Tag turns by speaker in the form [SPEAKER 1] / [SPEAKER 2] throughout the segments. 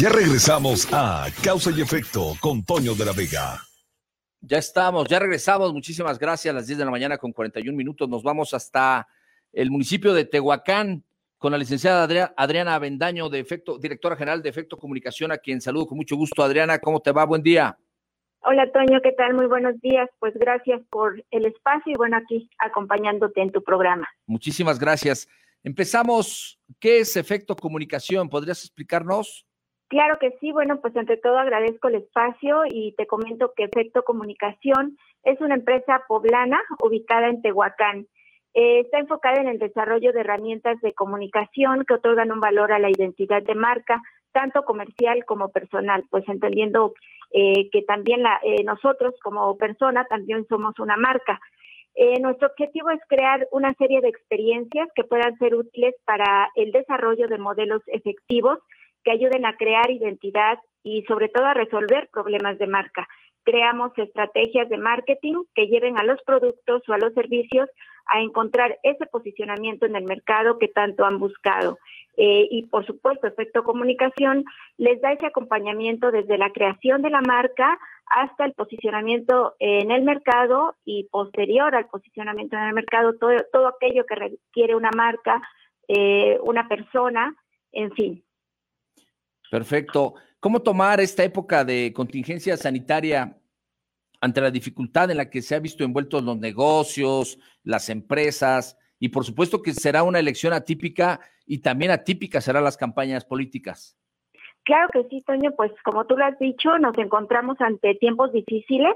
[SPEAKER 1] Ya regresamos a Causa y Efecto con Toño de la Vega.
[SPEAKER 2] Ya estamos, ya regresamos. Muchísimas gracias. A las 10 de la mañana con 41 minutos nos vamos hasta el municipio de Tehuacán con la licenciada Adriana Avendaño, de Efecto, directora general de Efecto Comunicación, a quien saludo con mucho gusto. Adriana, ¿cómo te va? Buen día.
[SPEAKER 3] Hola Toño, ¿qué tal? Muy buenos días. Pues gracias por el espacio y bueno, aquí acompañándote en tu programa.
[SPEAKER 2] Muchísimas gracias. Empezamos. ¿Qué es Efecto Comunicación? ¿Podrías explicarnos?
[SPEAKER 3] Claro que sí. Bueno, pues ante todo agradezco el espacio y te comento que Efecto Comunicación es una empresa poblana ubicada en Tehuacán. Eh, está enfocada en el desarrollo de herramientas de comunicación que otorgan un valor a la identidad de marca, tanto comercial como personal, pues entendiendo eh, que también eh, nosotros como persona también somos una marca. nuestro objetivo es crear una serie de experiencias que puedan ser útiles para el desarrollo de modelos efectivos que ayuden a crear identidad y sobre todo a resolver problemas de marca. Creamos estrategias de marketing que lleven a los productos o a los servicios a encontrar ese posicionamiento en el mercado que tanto han buscado. Eh, y por supuesto, Efecto Comunicación les da ese acompañamiento desde la creación de la marca hasta el posicionamiento en el mercado y posterior al posicionamiento en el mercado, todo, todo aquello que requiere una marca, eh, una persona, en fin.
[SPEAKER 2] Perfecto. ¿Cómo tomar esta época de contingencia sanitaria ante la dificultad en la que se ha visto envueltos los negocios, las empresas, y por supuesto que será una elección atípica y también atípica serán las campañas políticas.
[SPEAKER 3] Claro que sí, Toño, pues como tú lo has dicho, nos encontramos ante tiempos difíciles,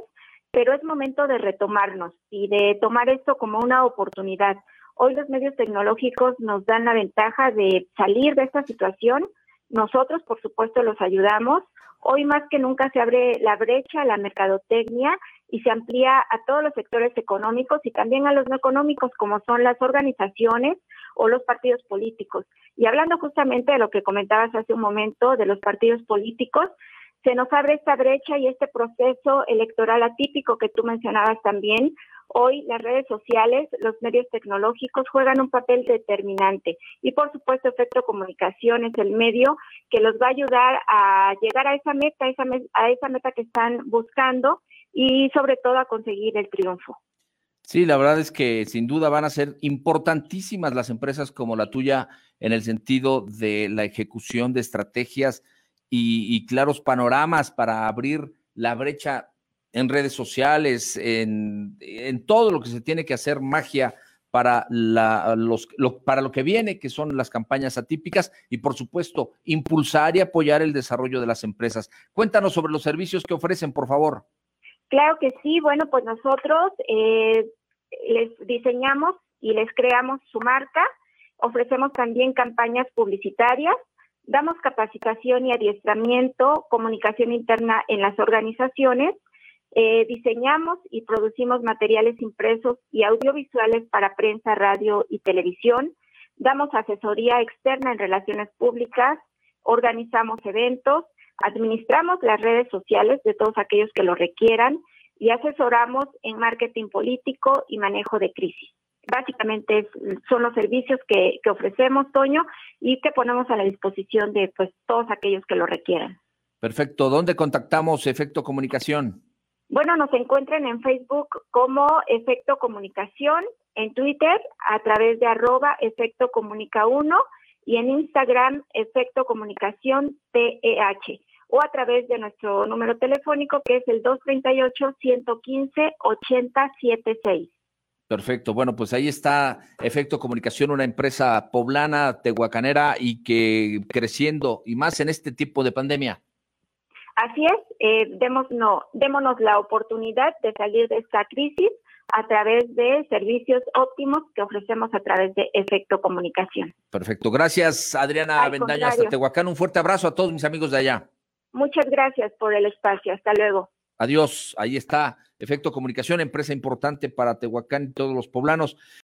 [SPEAKER 3] pero es momento de retomarnos y de tomar esto como una oportunidad. Hoy los medios tecnológicos nos dan la ventaja de salir de esta situación. Nosotros, por supuesto, los ayudamos Hoy más que nunca se abre la brecha a la mercadotecnia y se amplía a todos los sectores económicos y también a los no económicos, como son las organizaciones o los partidos políticos. Y hablando justamente de lo que comentabas hace un momento de los partidos políticos, se nos abre esta brecha y este proceso electoral atípico que tú mencionabas también, Hoy las redes sociales, los medios tecnológicos juegan un papel determinante y por supuesto efecto comunicación es el medio que los va a ayudar a llegar a esa meta, a esa, meta que están buscando y sobre todo a conseguir el triunfo.
[SPEAKER 2] Sí, la verdad es que sin duda van a ser importantísimas las empresas como la tuya en el sentido de la ejecución de estrategias y, y claros panoramas para abrir la brecha en redes sociales, en, todo lo que se tiene que hacer magia para, la, los, lo, para lo que viene, que son las campañas atípicas, y por supuesto, impulsar y apoyar el desarrollo de las empresas. Cuéntanos sobre los servicios que ofrecen, por favor.
[SPEAKER 3] Claro que sí, bueno, pues nosotros eh, les diseñamos y les creamos su marca, ofrecemos también campañas publicitarias, damos capacitación y adiestramiento, comunicación interna en las organizaciones, eh, diseñamos y producimos materiales impresos y audiovisuales para prensa, radio y televisión. Damos asesoría externa en relaciones públicas, organizamos eventos, administramos las redes sociales de todos aquellos que lo requieran y asesoramos en marketing político y manejo de crisis. Básicamente son los servicios que, que ofrecemos, Toño, y que ponemos a la disposición de pues, todos aquellos que lo requieran.
[SPEAKER 2] Perfecto. ¿Dónde contactamos Efecto Comunicación?
[SPEAKER 3] Bueno, nos encuentran en Facebook como Efecto Comunicación, en Twitter a través de arroba Efecto Comunica 1 y en Instagram Efecto Comunicación TEH o a través de nuestro número telefónico que es el 238-115-8076.
[SPEAKER 2] Perfecto. Bueno, pues ahí está Efecto Comunicación, una empresa poblana, tehuacanera y que creciendo y más en este tipo de pandemia.
[SPEAKER 3] Así es, eh, démonos, démonos la oportunidad de salir de esta crisis a través de servicios óptimos que ofrecemos a través de Efecto Comunicación.
[SPEAKER 2] Perfecto. Gracias, Adriana Vendaña, hasta Tehuacán. Un fuerte abrazo a todos mis amigos de allá.
[SPEAKER 3] Muchas gracias por el espacio. Hasta luego.
[SPEAKER 2] Adiós. Ahí está Efecto Comunicación, empresa importante para Tehuacán y todos los poblanos.